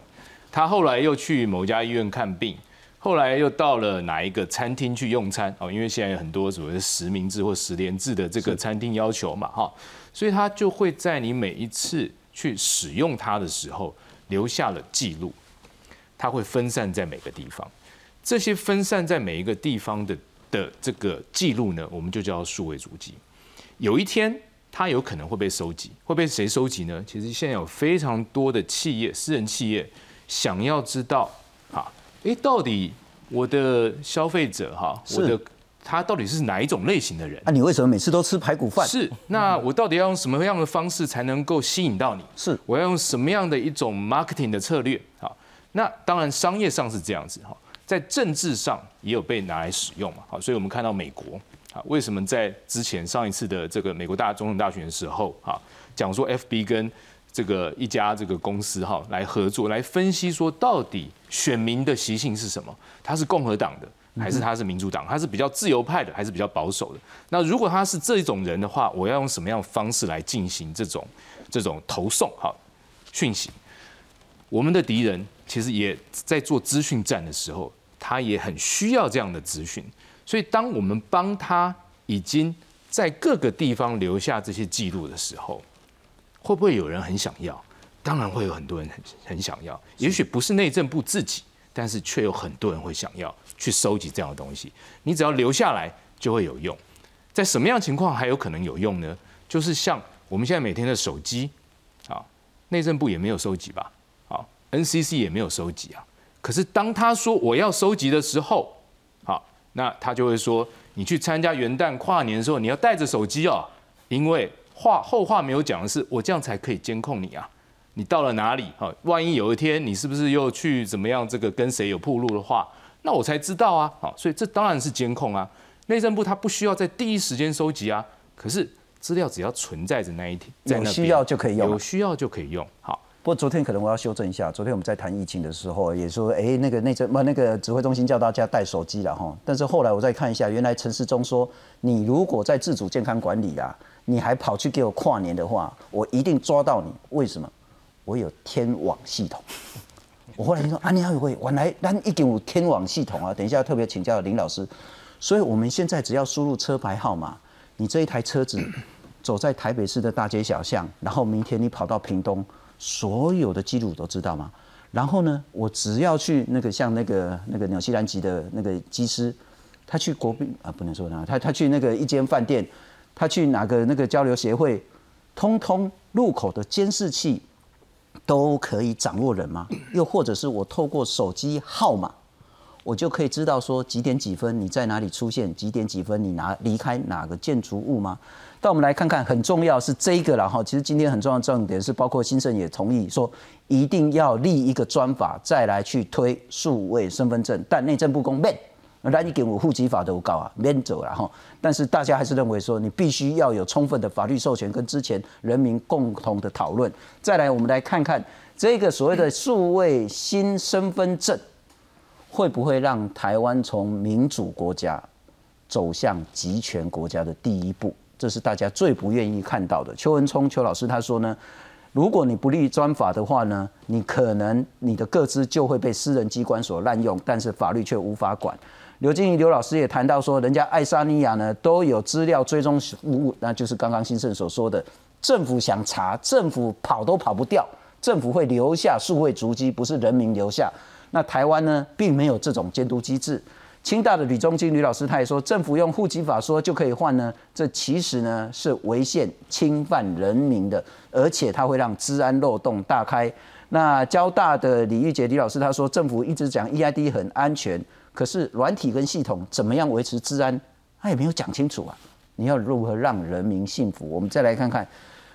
他后来又去某家医院看病，后来又到了哪一个餐厅去用餐哦？因为现在有很多所谓的实名制或实联制的这个餐厅要求嘛，哈，所以他就会在你每一次去使用它的时候留下了记录，它会分散在每个地方。这些分散在每一个地方的的这个记录呢，我们就叫数位足迹。有一天，它有可能会被收集，会被谁收集呢？其实现在有非常多的企业，私人企业。想要知道，哈，哎，到底我的消费者哈，我的他到底是哪一种类型的人？啊，你为什么每次都吃排骨饭？是，那我到底要用什么样的方式才能够吸引到你？是，我要用什么样的一种 marketing 的策略？好，那当然商业上是这样子哈，在政治上也有被拿来使用嘛。好，所以我们看到美国啊，为什么在之前上一次的这个美国大总统大选的时候啊，讲说 FB 跟这个一家这个公司哈来合作来分析说到底选民的习性是什么？他是共和党的还是他是民主党？他是比较自由派的还是比较保守的？那如果他是这种人的话，我要用什么样的方式来进行这种这种投送哈讯息？我们的敌人其实也在做资讯战的时候，他也很需要这样的资讯。所以当我们帮他已经在各个地方留下这些记录的时候，会不会有人很想要？当然会有很多人很很想要。也许不是内政部自己，但是却有很多人会想要去收集这样的东西。你只要留下来，就会有用。在什么样情况还有可能有用呢？就是像我们现在每天的手机，啊，内政部也没有收集吧？啊，NCC 也没有收集啊。可是当他说我要收集的时候，好，那他就会说，你去参加元旦跨年的时候，你要带着手机哦，因为。话后话没有讲的是，我这样才可以监控你啊！你到了哪里？哈，万一有一天你是不是又去怎么样？这个跟谁有铺路的话，那我才知道啊！好，所以这当然是监控啊。内政部它不需要在第一时间收集啊，可是资料只要存在着那一天，有需要就可以用，有需要就可以用。好，不过昨天可能我要修正一下，昨天我们在谈疫情的时候也说，哎，那个内政不那个指挥中心叫大家带手机了哈，但是后来我再看一下，原来陈世忠说，你如果在自主健康管理啊。你还跑去给我跨年的话，我一定抓到你。为什么？我有天网系统。我后来听说啊，你还会，原来咱一定有天网系统啊。等一下特别请教林老师。所以我们现在只要输入车牌号码，你这一台车子走在台北市的大街小巷，然后明天你跑到屏东，所有的记录都知道吗？然后呢，我只要去那个像那个那个纽西兰籍的那个机师，他去国宾啊，不能说他，他他去那个一间饭店，他去哪个那个交流协会，通通入口的监视器都可以掌握人吗？又或者是我透过手机号码？我就可以知道说几点几分你在哪里出现，几点几分你拿离开哪个建筑物吗？但我们来看看，很重要是这一个了哈。其实今天很重要的重点是，包括新盛也同意说，一定要立一个专法，再来去推数位身份证。但内政部公，那你给我户籍法都告啊，免走了哈。但是大家还是认为说，你必须要有充分的法律授权跟之前人民共同的讨论。再来，我们来看看这个所谓的数位新身份证。会不会让台湾从民主国家走向集权国家的第一步？这是大家最不愿意看到的。邱文聪邱老师他说呢，如果你不立专法的话呢，你可能你的个资就会被私人机关所滥用，但是法律却无法管。刘金怡刘老师也谈到说，人家爱沙尼亚呢都有资料追踪服务，那就是刚刚新盛所说的，政府想查，政府跑都跑不掉，政府会留下数位足迹，不是人民留下。那台湾呢，并没有这种监督机制。清大的吕中金吕老师他也说，政府用户籍法说就可以换呢，这其实呢是违宪、侵犯人民的，而且它会让治安漏洞大开。那交大的李玉杰李老师他说，政府一直讲 EID 很安全，可是软体跟系统怎么样维持治安，他也没有讲清楚啊。你要如何让人民幸福？我们再来看看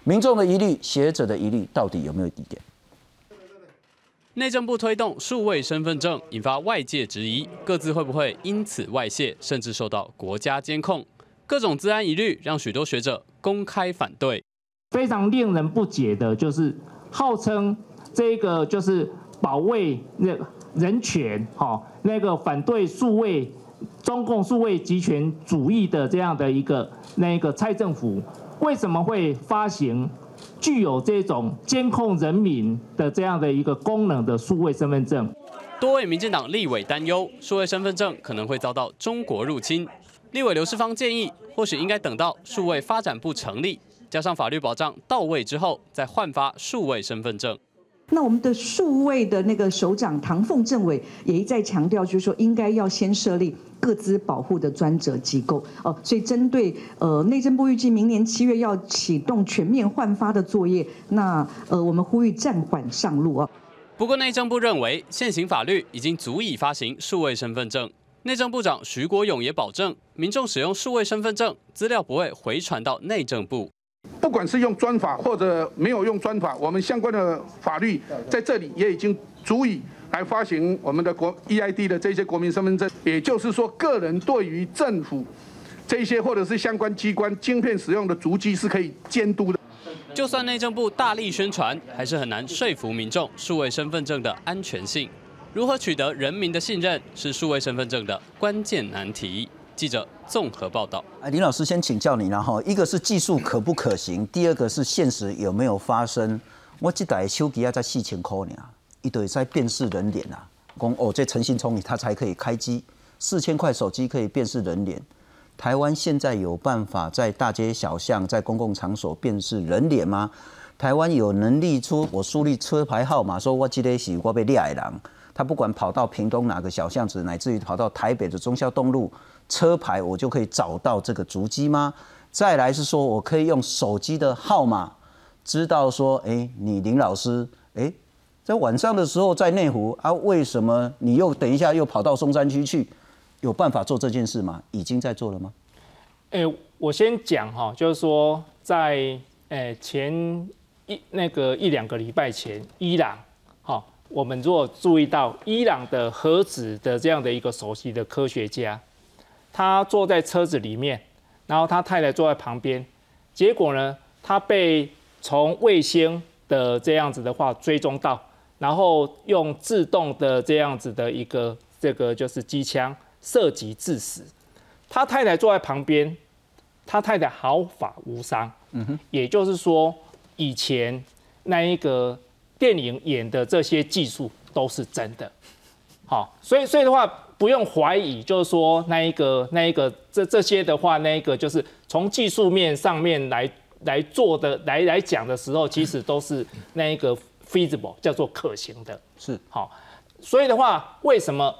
民众的疑虑、学者的疑虑，到底有没有疑点？内政部推动数位身份证，引发外界质疑，各自会不会因此外泄，甚至受到国家监控？各种治安疑虑让许多学者公开反对。非常令人不解的就是，号称这个就是保卫那人权，哈，那个反对数位中共数位集权主义的这样的一个那个蔡政府，为什么会发行？具有这种监控人民的这样的一个功能的数位身份证，多位民进党立委担忧数位身份证可能会遭到中国入侵。立委刘世芳建议，或许应该等到数位发展部成立，加上法律保障到位之后，再换发数位身份证。那我们的数位的那个首长唐凤政委也一再强调，就是说应该要先设立各资保护的专责机构哦。所以针对呃内政部预计明年七月要启动全面换发的作业，那呃我们呼吁暂缓上路啊。不过内政部认为现行法律已经足以发行数位身份证。内政部长徐国勇也保证，民众使用数位身份证资料不会回传到内政部。不管是用专法或者没有用专法，我们相关的法律在这里也已经足以来发行我们的国 EID 的这些国民身份证。也就是说，个人对于政府这些或者是相关机关晶片使用的足迹是可以监督的。就算内政部大力宣传，还是很难说服民众数位身份证的安全性。如何取得人民的信任，是数位身份证的关键难题。记者综合报道。哎，林老师先请教你，然后一个是技术可不可行，第二个是现实有没有发生。我这台手机要在四千块呢，一堆在辨识人脸啊。讲哦，这诚信聪明，它才可以开机。四千块手机可以辨识人脸。台湾现在有办法在大街小巷、在公共场所辨识人脸吗？台湾有能力出我树立车牌号码，说我记得是我被猎爱人，他不管跑到屏东哪个小巷子，乃至于跑到台北的中孝东路。车牌我就可以找到这个足迹吗？再来是说我可以用手机的号码知道说，哎，你林老师，哎，在晚上的时候在内湖啊，为什么你又等一下又跑到松山区去？有办法做这件事吗？已经在做了吗？哎，我先讲哈，就是说在哎前一那个一两个礼拜前，伊朗，哈，我们如果注意到伊朗的核子的这样的一个首席的科学家。他坐在车子里面，然后他太太坐在旁边，结果呢，他被从卫星的这样子的话追踪到，然后用自动的这样子的一个这个就是机枪射击致死。他太太坐在旁边，他太太毫发无伤。嗯哼，也就是说，以前那一个电影演的这些技术都是真的。好，所以所以的话不用怀疑，就是说那一个那一个这这些的话，那一个就是从技术面上面来来做的来来讲的时候，其实都是那一个 feasible 叫做可行的。是好，所以的话，为什么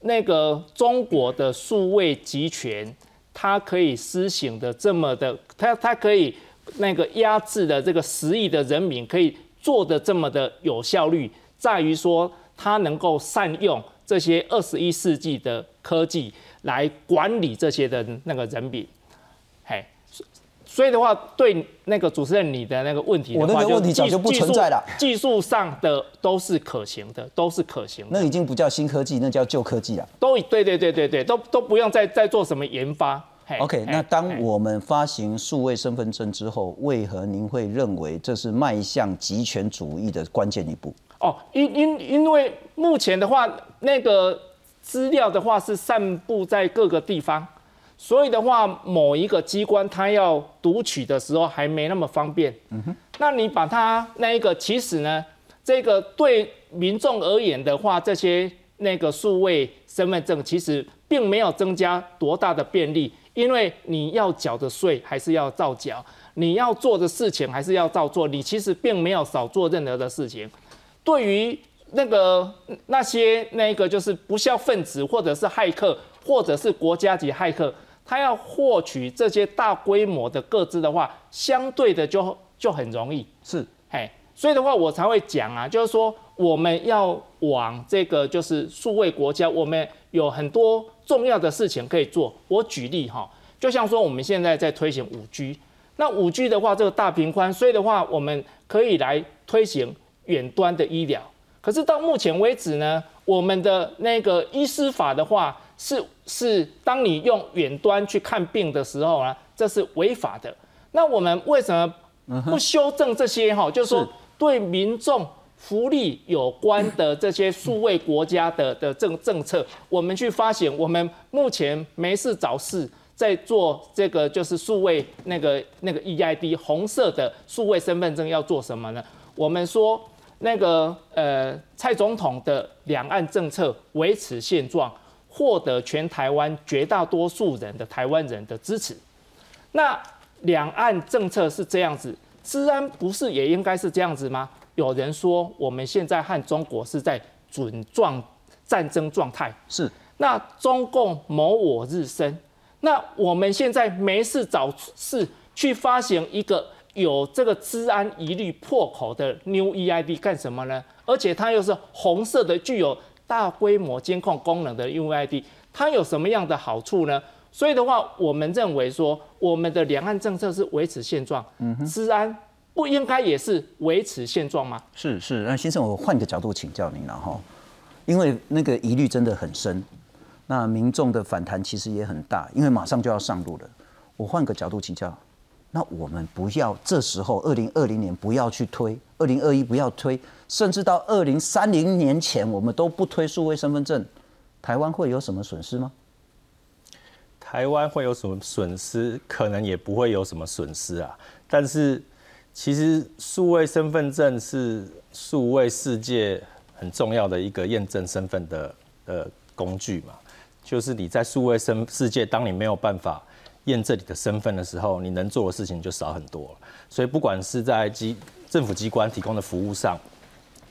那个中国的数位集权，它可以施行的这么的，它它可以那个压制的这个十亿的人民，可以做的这么的有效率，在于说它能够善用这些二十一世纪的科技来管理这些的那个人民，嘿。所以的话，对那个主持人你的那个问题的话，我那个问题早就不存在了。技术上的都是可行的，都是可行的。那已经不叫新科技，那叫旧科技了。都对对对对对，都都不用再再做什么研发。OK，那当我们发行数位身份证之后，为何您会认为这是迈向极权主义的关键一步？哦，因因因为目前的话，那个资料的话是散布在各个地方。所以的话，某一个机关它要读取的时候还没那么方便。嗯哼，那你把它那一个，其实呢，这个对民众而言的话，这些那个数位身份证其实并没有增加多大的便利，因为你要缴的税还是要照缴，你要做的事情还是要照做，你其实并没有少做任何的事情。对于那个那些那个就是不孝分子，或者是骇客，或者是国家级骇客。他要获取这些大规模的个资的话，相对的就就很容易，是，嘿，所以的话我才会讲啊，就是说我们要往这个就是数位国家，我们有很多重要的事情可以做。我举例哈，就像说我们现在在推行五 G，那五 G 的话，这个大频宽，所以的话我们可以来推行远端的医疗。可是到目前为止呢，我们的那个医师法的话。是是，当你用远端去看病的时候呢，这是违法的。那我们为什么不修正这些哈？就是说对民众福利有关的这些数位国家的的政政策，我们去发现，我们目前没事找事在做这个，就是数位那个那个 EID 红色的数位身份证要做什么呢？我们说那个呃，蔡总统的两岸政策维持现状。获得全台湾绝大多数人的台湾人的支持，那两岸政策是这样子，治安不是也应该是这样子吗？有人说我们现在和中国是在准状战争状态，是那中共谋我日生，那我们现在没事找事去发行一个有这个治安疑虑破口的 New EID 干什么呢？而且它又是红色的，具有。大规模监控功能的 UID，它有什么样的好处呢？所以的话，我们认为说，我们的两岸政策是维持现状，嗯哼，治安不应该也是维持现状吗？是是，那先生，我换个角度请教您了哈，因为那个疑虑真的很深，那民众的反弹其实也很大，因为马上就要上路了。我换个角度请教，那我们不要这时候二零二零年不要去推，二零二一不要推。甚至到二零三零年前，我们都不推数位身份证，台湾会有什么损失吗？台湾会有什么损失？可能也不会有什么损失啊。但是，其实数位身份证是数位世界很重要的一个验证身份的呃工具嘛。就是你在数位身世界，当你没有办法验证你的身份的时候，你能做的事情就少很多了。所以，不管是在机政府机关提供的服务上，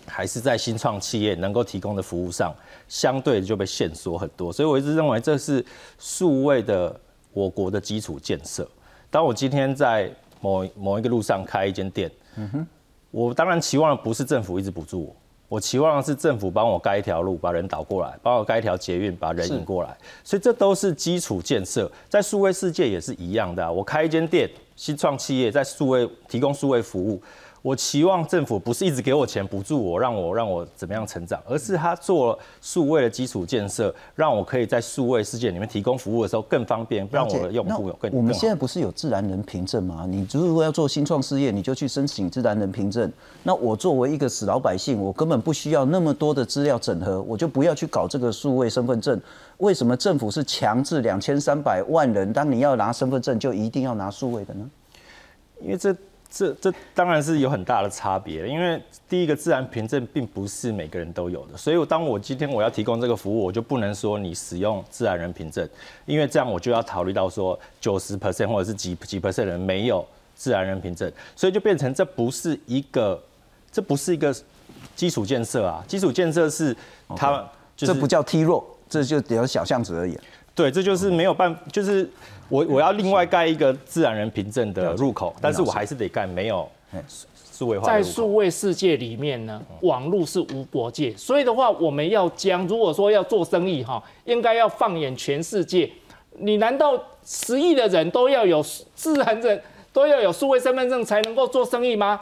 还是在新创企业能够提供的服务上，相对就被限缩很多，所以我一直认为这是数位的我国的基础建设。当我今天在某某一个路上开一间店，嗯哼，我当然期望的不是政府一直补助我，我期望的是政府帮我盖一条路，把人导过来，帮我盖一条捷运，把人引过来。所以这都是基础建设，在数位世界也是一样的。我开一间店，新创企业在数位提供数位服务。我期望政府不是一直给我钱补助我，让我让我怎么样成长，而是他做数位的基础建设，让我可以在数位世界里面提供服务的时候更方便，让我的用户有更。我们现在不是有自然人凭证吗？你如果要做新创事业，你就去申请自然人凭证。那我作为一个死老百姓，我根本不需要那么多的资料整合，我就不要去搞这个数位身份证。为什么政府是强制两千三百万人，当你要拿身份证就一定要拿数位的呢？因为这。这这当然是有很大的差别，因为第一个自然凭证并不是每个人都有的，所以当我今天我要提供这个服务，我就不能说你使用自然人凭证，因为这样我就要考虑到说九十 percent 或者是几几 percent 人没有自然人凭证，所以就变成这不是一个，这不是一个基础建设啊，基础建设是它这不叫梯弱，这就只有小巷子而已。对，这就是没有办法，就是我我要另外盖一个自然人凭证的入口，但是我还是得盖没有数位化。在数位世界里面呢，网络是无国界，所以的话，我们要将如果说要做生意哈，应该要放眼全世界。你难道十亿的人都要有自然人，都要有数位身份证才能够做生意吗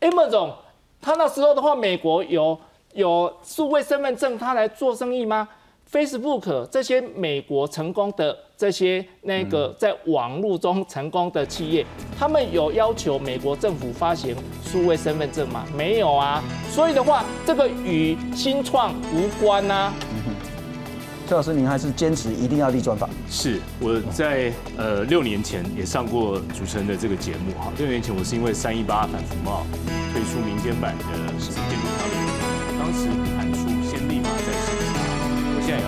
？M 总，他那时候的话，美国有有数位身份证，他来做生意吗？Facebook 这些美国成功的这些那个在网络中成功的企业，他们有要求美国政府发行数位身份证吗？没有啊。所以的话，这个与新创无关呐。崔老师，您还是坚持一定要立专法？是我在呃六年前也上过主持人的这个节目哈。六年前我是因为三一八反服贸推出民间版的时间条例，当时。电影